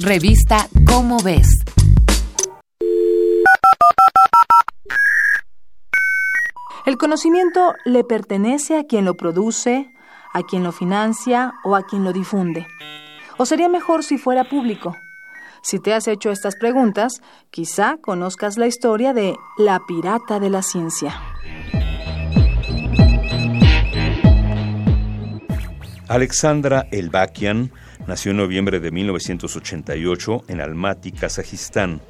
Revista Cómo ves. El conocimiento le pertenece a quien lo produce, a quien lo financia o a quien lo difunde. ¿O sería mejor si fuera público? Si te has hecho estas preguntas, quizá conozcas la historia de la pirata de la ciencia. Alexandra Elbakian nació en noviembre de 1988 en Almaty, Kazajistán.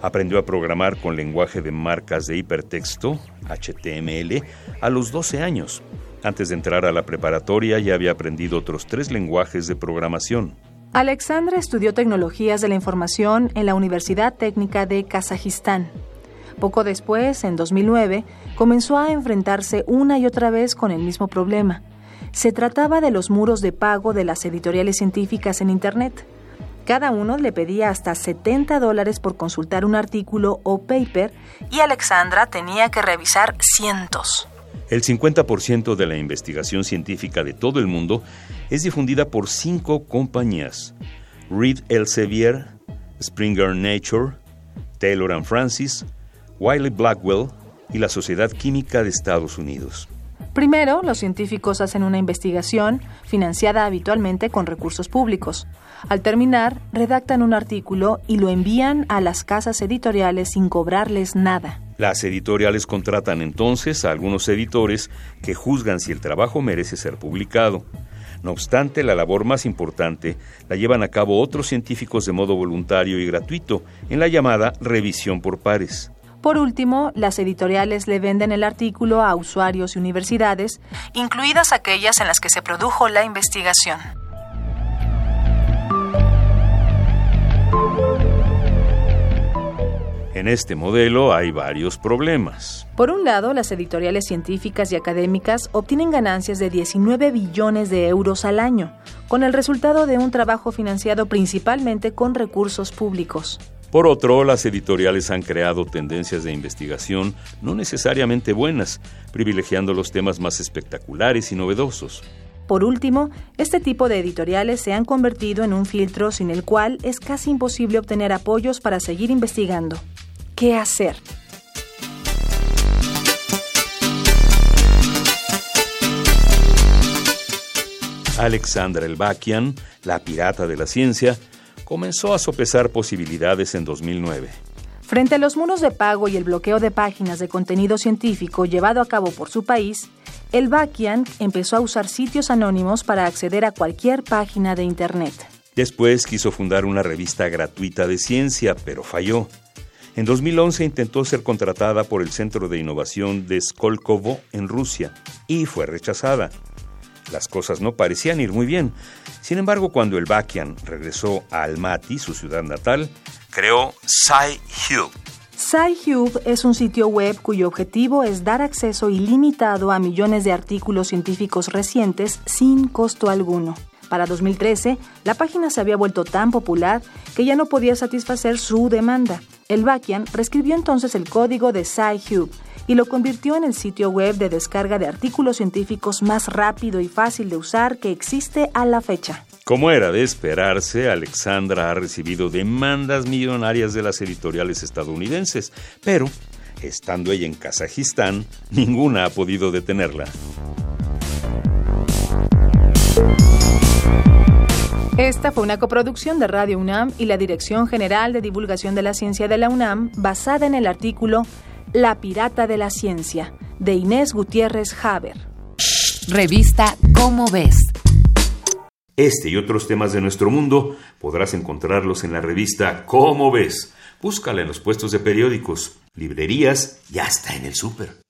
Aprendió a programar con lenguaje de marcas de hipertexto, HTML, a los 12 años. Antes de entrar a la preparatoria ya había aprendido otros tres lenguajes de programación. Alexandra estudió tecnologías de la información en la Universidad Técnica de Kazajistán. Poco después, en 2009, comenzó a enfrentarse una y otra vez con el mismo problema. Se trataba de los muros de pago de las editoriales científicas en Internet. Cada uno le pedía hasta 70 dólares por consultar un artículo o paper y Alexandra tenía que revisar cientos. El 50% de la investigación científica de todo el mundo es difundida por cinco compañías: Reed Elsevier, Springer Nature, Taylor and Francis, Wiley Blackwell y la Sociedad Química de Estados Unidos. Primero, los científicos hacen una investigación financiada habitualmente con recursos públicos. Al terminar, redactan un artículo y lo envían a las casas editoriales sin cobrarles nada. Las editoriales contratan entonces a algunos editores que juzgan si el trabajo merece ser publicado. No obstante, la labor más importante la llevan a cabo otros científicos de modo voluntario y gratuito, en la llamada revisión por pares. Por último, las editoriales le venden el artículo a usuarios y universidades, incluidas aquellas en las que se produjo la investigación. En este modelo hay varios problemas. Por un lado, las editoriales científicas y académicas obtienen ganancias de 19 billones de euros al año, con el resultado de un trabajo financiado principalmente con recursos públicos. Por otro, las editoriales han creado tendencias de investigación no necesariamente buenas, privilegiando los temas más espectaculares y novedosos. Por último, este tipo de editoriales se han convertido en un filtro sin el cual es casi imposible obtener apoyos para seguir investigando qué hacer. Alexandra Elbakian, la pirata de la ciencia, comenzó a sopesar posibilidades en 2009. Frente a los muros de pago y el bloqueo de páginas de contenido científico llevado a cabo por su país, Elbakian empezó a usar sitios anónimos para acceder a cualquier página de Internet. Después quiso fundar una revista gratuita de ciencia, pero falló. En 2011 intentó ser contratada por el Centro de Innovación de Skolkovo en Rusia y fue rechazada. Las cosas no parecían ir muy bien. Sin embargo, cuando el Bakian regresó a Almaty, su ciudad natal, creó SciHub. SciHub es un sitio web cuyo objetivo es dar acceso ilimitado a millones de artículos científicos recientes sin costo alguno. Para 2013, la página se había vuelto tan popular que ya no podía satisfacer su demanda. El Bakian reescribió entonces el código de SciHub y lo convirtió en el sitio web de descarga de artículos científicos más rápido y fácil de usar que existe a la fecha. Como era de esperarse, Alexandra ha recibido demandas millonarias de las editoriales estadounidenses, pero, estando ella en Kazajistán, ninguna ha podido detenerla. Esta fue una coproducción de Radio UNAM y la Dirección General de Divulgación de la Ciencia de la UNAM, basada en el artículo La Pirata de la Ciencia, de Inés Gutiérrez Haber. Revista Cómo ves. Este y otros temas de nuestro mundo podrás encontrarlos en la revista Cómo ves. Búscala en los puestos de periódicos, librerías y hasta en el súper.